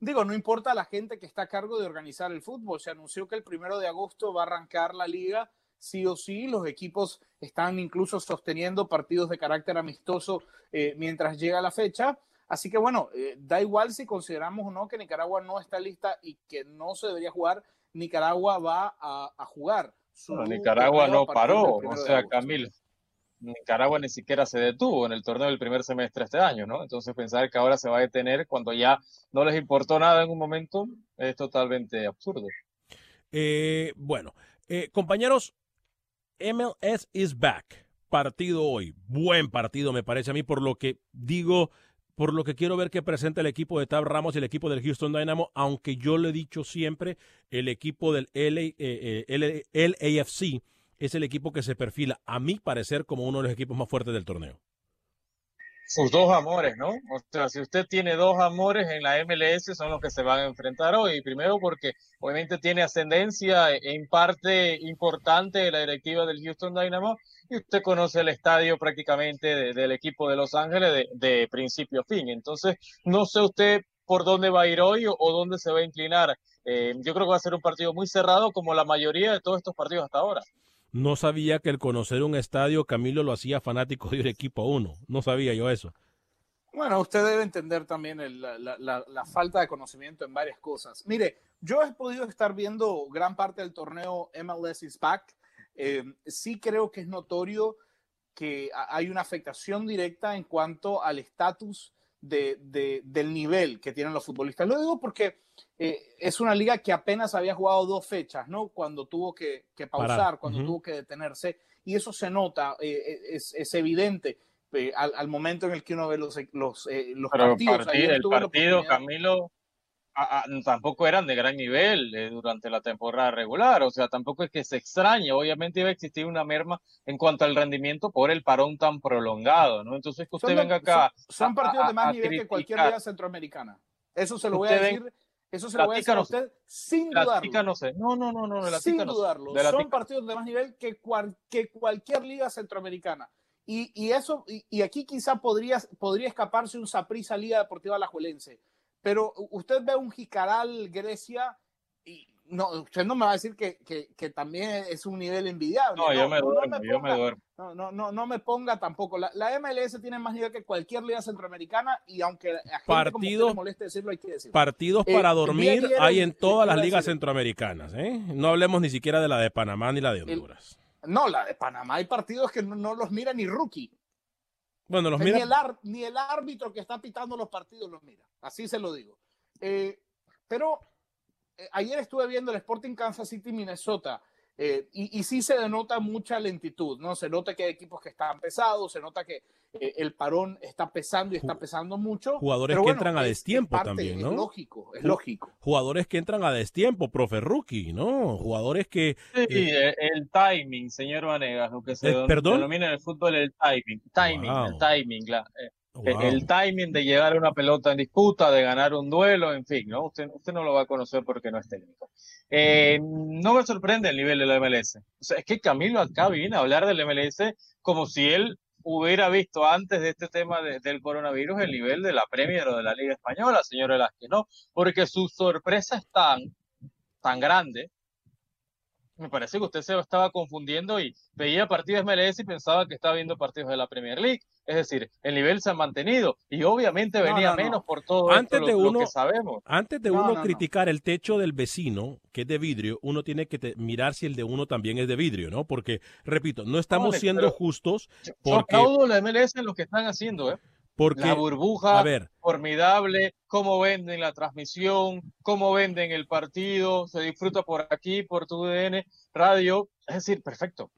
digo, no importa la gente que está a cargo de organizar el fútbol. Se anunció que el primero de agosto va a arrancar la liga. Sí o sí, los equipos están incluso sosteniendo partidos de carácter amistoso eh, mientras llega la fecha. Así que bueno, eh, da igual si consideramos o no que Nicaragua no está lista y que no se debería jugar, Nicaragua va a, jugar. Nicaragua no paró, o sea, Camilo. Nicaragua ni siquiera se detuvo en el torneo del primer semestre este año, ¿no? Entonces pensar que ahora se va a detener cuando ya no les importó nada en un momento es totalmente absurdo. Eh, bueno, eh, compañeros, MLS is back. Partido hoy, buen partido me parece a mí, por lo que digo, por lo que quiero ver qué presenta el equipo de Tab Ramos y el equipo del Houston Dynamo, aunque yo le he dicho siempre, el equipo del LA, eh, eh, LAFC es el equipo que se perfila, a mi parecer, como uno de los equipos más fuertes del torneo. Sus dos amores, ¿no? O sea, si usted tiene dos amores en la MLS, son los que se van a enfrentar hoy. Primero porque obviamente tiene ascendencia en parte importante de la directiva del Houston Dynamo y usted conoce el estadio prácticamente del equipo de Los Ángeles de, principio a fin. Entonces, no sé usted por dónde va a ir hoy o, dónde se va a inclinar. Eh, yo creo que va a ser un partido muy cerrado como la mayoría de todos estos partidos hasta ahora. No sabía que el conocer un estadio, Camilo, lo hacía fanático de un equipo uno. No sabía yo eso. Bueno, usted debe entender también la, la, falta de conocimiento en varias cosas. Mire, yo he podido estar viendo gran parte del torneo MLS is Back eh, sí creo que es notorio que hay una afectación directa en cuanto al estatus de, del nivel que tienen los futbolistas. Lo digo porque eh, es una liga que apenas había jugado dos fechas, ¿no? Cuando tuvo que, pausar, cuando tuvo que detenerse, y eso se nota, eh, es, evidente. Al, momento en el que uno ve los, los, los partidos. el partido, Camilo, tampoco eran de gran nivel eh, durante la temporada regular, o sea, tampoco es que se extrañe, obviamente iba a existir una merma en cuanto al rendimiento por el parón tan prolongado, ¿no? Entonces que usted venga acá. Son, partidos de más nivel que cualquier liga centroamericana. Eso se lo voy a decir. eso se lo voy a decir a usted sin dudarlo. No, sé. no, no, no, no, sin dudarlo. Son partidos de más nivel que, que cualquier liga centroamericana. Y, y eso, y, y, aquí quizá podría, podría escaparse un Saprissa Liga Deportiva Alajuelense pero usted ve un Jicaral Grecia y no, usted no me va a decir que, que, también es un nivel envidiable. No, yo, me duermo, no yo me duermo. No, no, no, me ponga tampoco. La, la, MLS tiene más nivel que cualquier liga centroamericana y aunque a gente partidos, como moleste decirlo, hay que decirlo. Partidos eh, para dormir hay en todas las ligas centroamericanas. ¿eh? No hablemos ni siquiera de la de Panamá ni la de Honduras. no, la de Panamá hay partidos que no, los mira ni rookie. Bueno, los mira... ni, el árbitro que está pitando los partidos los mira. Así se lo digo. Eh, pero eh, ayer estuve viendo el Sporting Kansas City, Minnesota. Eh, y, sí se denota mucha lentitud, ¿no? Se nota que hay equipos que están pesados, se nota que el parón está pesando y está pesando mucho. Jugadores que entran a destiempo también, ¿no? Es lógico, es lógico. Jugadores que entran a destiempo, profe rookie, ¿no? Jugadores que... Sí, el, timing, señor Vanegas, lo que se denomina en el fútbol el timing. Timing, el timing, la, el, timing de llegar a una pelota en disputa, de ganar un duelo, en fin, ¿no? Usted, usted no lo va a conocer porque no es técnico. Eh, no me sorprende el nivel de la MLS. O sea, es que Camilo acá viene a hablar del MLS como si él hubiera visto antes de este tema del coronavirus el nivel de la Premier o de la Liga Española, señor Velázquez, ¿no? Porque sus sorpresas están tan grande, me parece que usted se estaba confundiendo y veía partidos de MLS y pensaba que estaba viendo partidos de la Premier League. Es decir, el nivel se ha mantenido y obviamente venía menos por todo antes de lo, uno, que sabemos. Antes de uno criticar el techo del vecino, que es de vidrio, uno tiene que mirar si el de uno también es de vidrio, ¿no? Porque, repito, no estamos siendo justos. Porque... Yo la MLS en lo que están haciendo, ¿eh? Porque, la burbuja, formidable, cómo venden la transmisión, cómo venden el partido, se disfruta por aquí, por tu DN, radio, es decir, perfecto.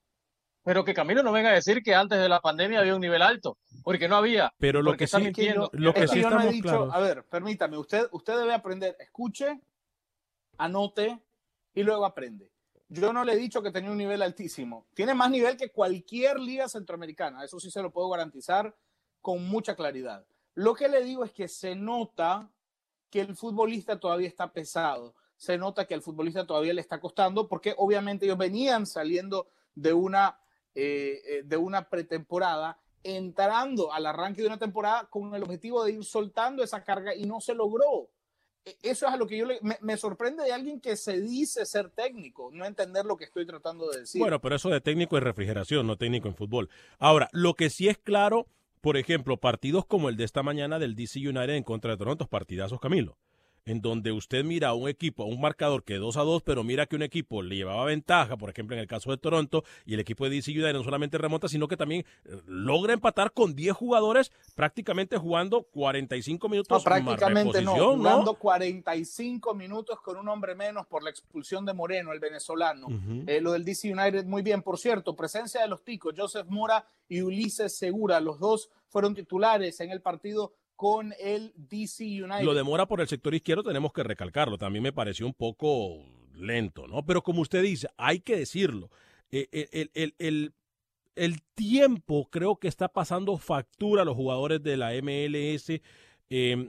Pero que Camilo no venga a decir que antes de la pandemia había un nivel alto, porque no había. Pero lo que sí, lo que sí estamos dicho, a ver, permítame, usted, usted debe aprender, escuche, anote y luego aprende. Yo no le he dicho que tenía un nivel altísimo. Tiene más nivel que cualquier liga centroamericana, eso sí se lo puedo garantizar con mucha claridad. Lo que le digo es que se nota que el futbolista todavía está pesado, se nota que al futbolista todavía le está costando, porque obviamente ellos venían saliendo de una, eh, eh, de una pretemporada, entrando al arranque de una temporada con el objetivo de ir soltando esa carga y no se logró. E, eso es a lo que yo le, me, me, sorprende de alguien que se dice ser técnico, no entender lo que estoy tratando de decir. Bueno, pero eso de técnico es refrigeración, no técnico en fútbol. Ahora, lo que sí es claro por ejemplo, partidos como el de esta mañana del DC United en contra de Toronto, partidazos Camilo en donde usted mira a un equipo, a un marcador que 2 a 2, pero mira que un equipo le llevaba ventaja, por ejemplo, en el caso de Toronto, y el equipo de DC United no solamente remonta, sino que también eh, logra empatar con 10 jugadores, prácticamente jugando 45 minutos. No, prácticamente no, jugando 45 minutos con un hombre menos por la expulsión de Moreno, el venezolano. Eh, lo del DC United, muy bien, por cierto, presencia de los ticos, Joseph Mora y Ulises Segura, los dos fueron titulares en el partido con el DC United. Lo demora por el sector izquierdo, tenemos que recalcarlo. También me pareció un poco lento, ¿no? Pero como usted dice, hay que decirlo. Eh, el, el, el, el, tiempo creo que está pasando factura a los jugadores de la MLS. Eh,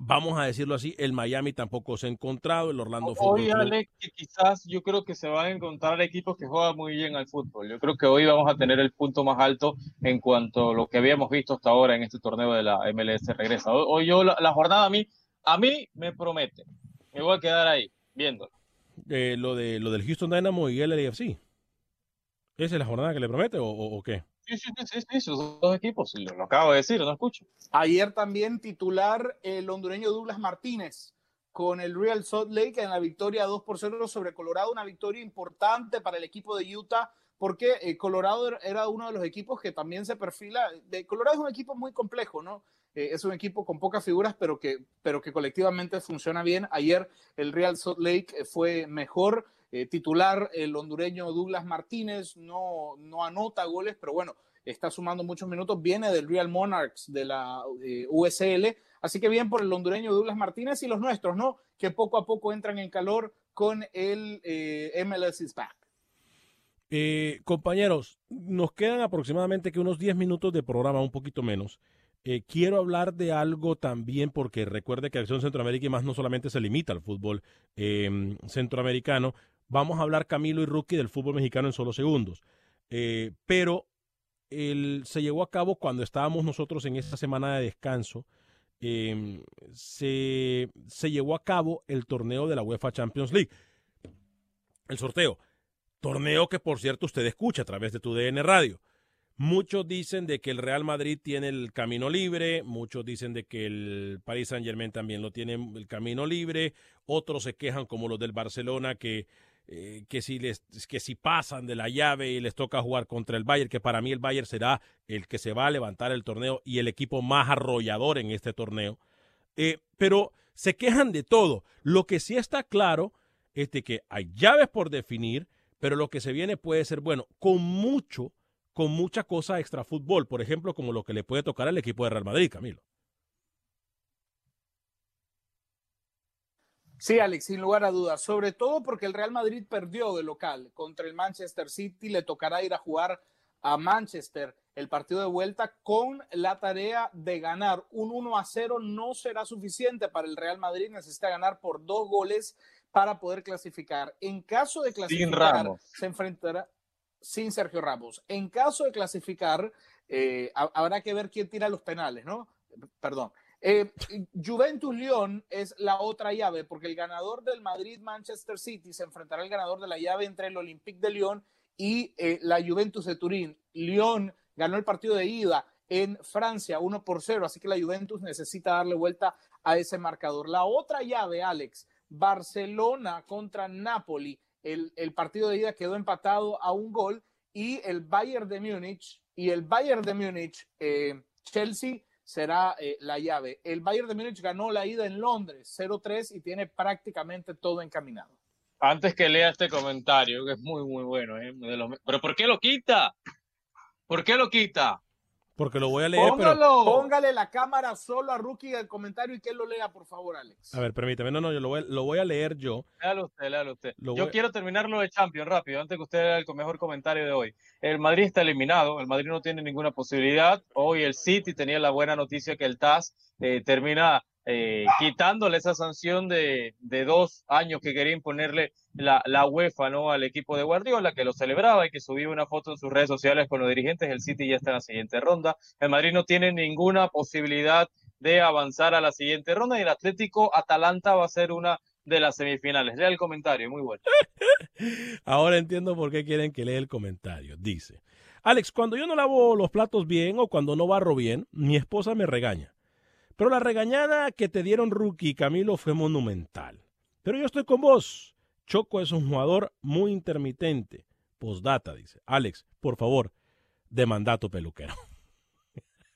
vamos a decirlo así, el Miami tampoco se ha encontrado, el Orlando Hoy, que quizás yo creo que se van a encontrar equipos que juegan muy bien al fútbol. Yo creo que hoy vamos a tener el punto más alto en cuanto a lo que habíamos visto hasta ahora en este torneo de la MLS regresa. Hoy, yo, la, jornada a mí, a mí me promete. Me voy a quedar ahí, viéndolo. Eh, lo, de, lo del Houston Dynamo y el LAFC. ¿Esa es la jornada que le promete o qué? Sí, sí, sí, sí, esos dos equipos, lo, acabo de decir, no escucho. Ayer también titular el hondureño Douglas Martínez con el Real Salt Lake en la victoria 2 por 0 sobre Colorado, una victoria importante para el equipo de Utah porque eh, Colorado era uno de los equipos que también se perfila. De, Colorado es un equipo muy complejo, ¿no? Eh, es un equipo con pocas figuras, pero que, pero que colectivamente funciona bien. Ayer el Real Salt Lake fue mejor. Eh, titular, el hondureño Douglas Martínez no, no anota goles, pero bueno, está sumando muchos minutos, viene del Real Monarchs de la eh, USL, así que bien por el hondureño Douglas Martínez y los nuestros, ¿no? Que poco a poco entran en calor con el eh, MLS is back. compañeros, nos quedan aproximadamente que unos 10 minutos de programa, un poquito menos. quiero hablar de algo también porque recuerde que Acción Centroamérica y más no solamente se limita al fútbol centroamericano, Vamos a hablar Camilo y Rookie del fútbol mexicano en solo segundos. Eh, pero el, se llevó a cabo cuando estábamos nosotros en esta semana de descanso. Em, se, se llevó a cabo el torneo de la UEFA Champions League. El sorteo. Torneo que, por cierto, usted escucha a través de tu DN Radio. Muchos dicen de que el Real Madrid tiene el camino libre, muchos dicen de que el Paris Saint Germain también lo tiene el camino libre, otros se quejan como los del Barcelona que eh, que, si les, que si pasan de la llave y les toca jugar contra el Bayern, que para mí el Bayern será el que se va a levantar el torneo y el equipo más arrollador en este torneo. Eh, pero se quejan de todo. Lo que sí está claro es de que hay llaves por definir, pero lo que se viene puede ser bueno, con mucho, con mucha cosa extra fútbol, por ejemplo, como lo que le puede tocar al equipo de Real Madrid, Camilo. Sí, Alex, sin lugar a dudas. Sobre todo porque el Real Madrid perdió de local contra el Manchester City. Le tocará ir a jugar a Manchester el partido de vuelta con la tarea de ganar. Un 1 a 0 no será suficiente para el Real Madrid. Necesita ganar por dos goles para poder clasificar. En caso de clasificar, se enfrentará sin Sergio Ramos. En caso de clasificar, eh, habrá que ver quién tira los penales, ¿no? Perdón. Eh, Juventus León es la otra llave, porque el ganador del Madrid-Manchester City se enfrentará al ganador de la llave entre el Olympique de Lyon y eh, la Juventus de Turín. Lyon ganó el partido de ida en Francia 1 por 0, así que la Juventus necesita darle vuelta a ese marcador. La otra llave, Alex, Barcelona contra Napoli. El, el partido de ida quedó empatado a un gol y el Bayern de Múnich y el Bayern de Múnich, eh, Chelsea será eh, la llave. El Bayern de Múnich ganó la ida en Londres 0-3 y tiene prácticamente todo encaminado. Antes que lea este comentario, que es muy, muy bueno, ¿eh? pero ¿por qué lo quita? ¿Por qué lo quita? Porque lo voy a leer, Póngalo. Póngale la cámara solo a Rookie el comentario y que él lo lea, por favor, Alex. A ver, permítame. No, no, yo lo voy, lo voy a leer yo. Léalo usted, léalo usted. yo quiero terminarlo de Champions rápido, antes que usted lea el mejor comentario de hoy. El Madrid está eliminado, el Madrid no tiene ninguna posibilidad. Hoy el City tenía la buena noticia que el TAS eh, termina eh, quitándole esa sanción de, dos años que quería imponerle la, UEFA al equipo de Guardiola, que lo celebraba y que subía una foto en sus redes sociales con los dirigentes. El City ya está en la siguiente ronda. El Madrid no tiene ninguna posibilidad de avanzar a la siguiente ronda y el Atlético Atalanta va a ser una de las semifinales. Lea el comentario, muy bueno. Ahora entiendo por qué quieren que lea el comentario. Dice, Alex, cuando yo no lavo los platos bien o cuando no barro bien, mi esposa me regaña. Pero la regañada que te dieron Rookie y Camilo fue monumental. Pero yo estoy con vos. Choco es un jugador muy intermitente. Postdata, dice. Alex, por favor, demanda tu peluquero.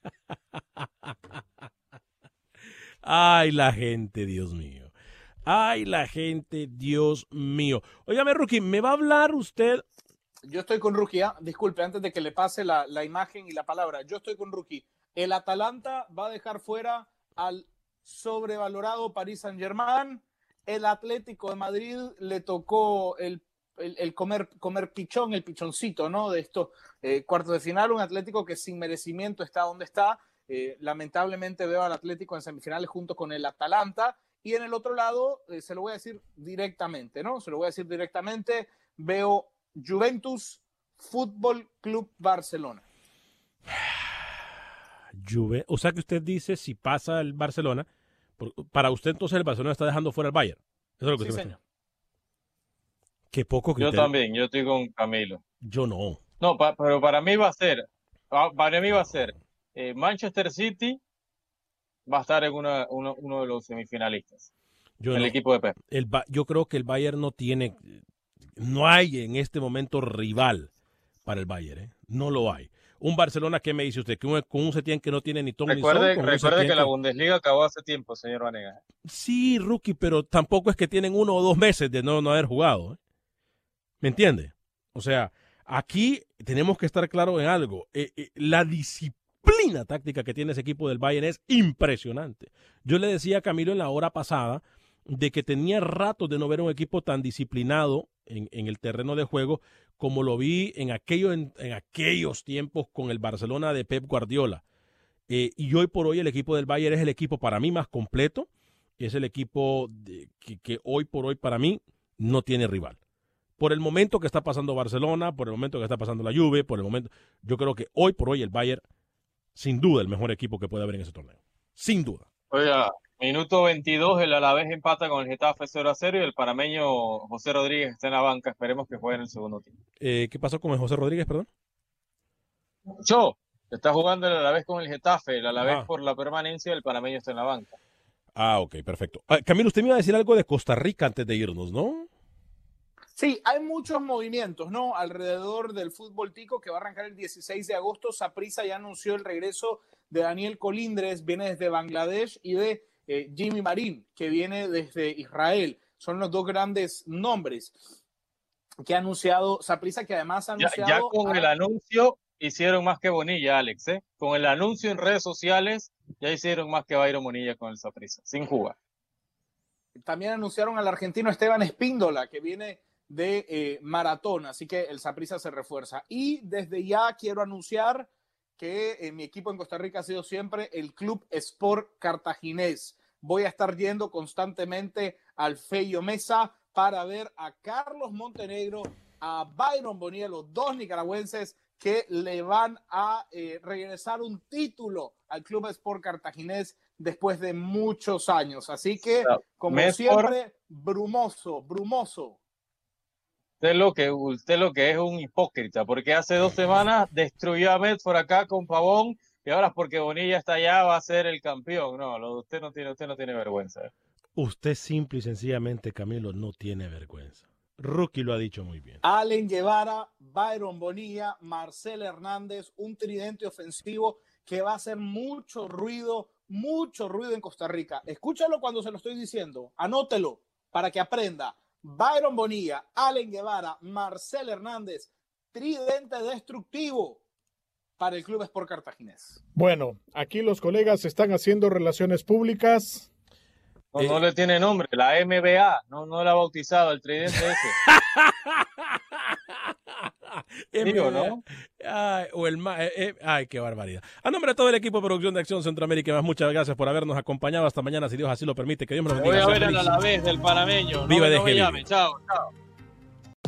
Ay, la gente, Dios mío. Ay, la gente, Dios mío. Óigame, Rookie, ¿me va a hablar usted? Yo estoy con Rookie, ¿ah? disculpe, antes de que le pase la, la, imagen y la palabra. Yo estoy con Rookie. El Atalanta va a dejar fuera al sobrevalorado Paris Saint-Germain. El Atlético de Madrid le tocó el, el, comer, comer pichón, el pichoncito, ¿no? De estos eh, cuartos de final. Un Atlético que sin merecimiento está donde está. Eh, lamentablemente veo al Atlético en semifinales junto con el Atalanta. Y en el otro lado, eh, se lo voy a decir directamente, ¿no? Se lo voy a decir directamente. Veo Juventus Fútbol Club Barcelona. Juve, o sea que usted dice si pasa el Barcelona, para usted entonces el Barcelona está dejando fuera el Bayern. Eso es lo que sí, usted Qué poco Yo también, yo estoy con Camilo. Yo no. No, pero para mí va a ser, para mí va a ser eh, Manchester City va a estar en una, uno, uno, de los semifinalistas. Yo el equipo de Pep. El, yo creo que el Bayern no tiene, no hay en este momento rival para el Bayern, ¿eh? no lo hay un Barcelona, ¿qué me dice usted? Que un, con un Setién que no tiene ni ton recuerde, ni son. Recuerde que, la Bundesliga acabó hace tiempo, señor Vanega. Sí, rookie, pero tampoco es que tienen uno o dos meses de no, no haber jugado. ¿eh? ¿Me entiende? O sea, aquí tenemos que estar claros en algo. Eh, eh, la disciplina táctica que tiene ese equipo del Bayern es impresionante. Yo le decía a Camilo en la hora pasada de que tenía ratos de no ver un equipo tan disciplinado en, el terreno de juego como lo vi en, en, aquellos tiempos con el Barcelona de Pep Guardiola. Eh, y hoy por hoy el equipo del Bayern es el equipo para mí más completo. Es el equipo que, hoy por hoy para mí no tiene rival. Por el momento que está pasando Barcelona, por el momento que está pasando la Juve, por el momento, yo creo que hoy por hoy el Bayern, sin duda, el mejor equipo que puede haber en ese torneo. Sin duda. Oiga, Minuto 22, el Alavés empata con el Getafe 0 a 0 y el parameño José Rodríguez está en la banca. Esperemos que juegue en el segundo tiempo. Eh, ¿Qué pasó con el José Rodríguez, perdón? Yo, está jugando el Alavés con el Getafe, el Alavés ah. por la permanencia y el parameño está en la banca. Ah, ok, perfecto. Ah, Camilo, usted me iba a decir algo de Costa Rica antes de irnos, ¿no? Sí, hay muchos movimientos, ¿no? Alrededor del fútbol tico que va a arrancar el 16 de agosto. Saprisa ya anunció el regreso de Daniel Colindres, viene desde Bangladesh y de eh, Jimmy Marín, que viene desde Israel. Son los dos grandes nombres que ha anunciado Saprisa, que además ha anunciado. Ya, con el anuncio hicieron más que Bonilla, Alex. ¿eh? Con el anuncio en redes sociales ya hicieron más que Bayron Bonilla con el Saprisa, sin jugar. También anunciaron al argentino Esteban Espíndola, que viene de eh, maratón, así que el Saprisa se refuerza. Y desde ya quiero anunciar que mi equipo en Costa Rica ha sido siempre el Club Sport Cartaginés. Voy a estar yendo constantemente al Feyo Mesa para ver a Carlos Montenegro, a Byron Bonilla, los dos nicaragüenses que le van a eh, regresar un título al Club Sport Cartaginés después de muchos años. Así que, como siempre, brumoso, brumoso. Usted lo que usted lo que es un hipócrita, porque hace dos semanas destruyó a Medford acá con Pavón y ahora porque Bonilla está allá va a ser el campeón. No, lo de usted no tiene, usted no tiene vergüenza. Usted simple y sencillamente, Camilo, no tiene vergüenza. Rookie lo ha dicho muy bien. Allen Guevara, Byron Bonilla, Marcel Hernández, un tridente ofensivo que va a hacer mucho ruido, mucho ruido en Costa Rica. Escúchalo cuando se lo estoy diciendo, anótelo para que aprenda. Byron Bonilla, Allen Guevara, Marcel Hernández, tridente destructivo para el Club Sport Cartaginés. Bueno, aquí los colegas están haciendo relaciones públicas. No, no le tiene nombre, la MBA, no, no la ha bautizado el tridente ese. Digo, ¿no? Ay, o el ma- eh, eh, ay, qué barbaridad. A nombre de todo el equipo de producción de Acción Centroamérica, y más muchas gracias por habernos acompañado hasta mañana, si Dios así lo permite. Que Dios me Voy bendiga. a Sea ver al feliz. Alavés del panameño. Viva no, de no me Heavy. llame, chao, chao.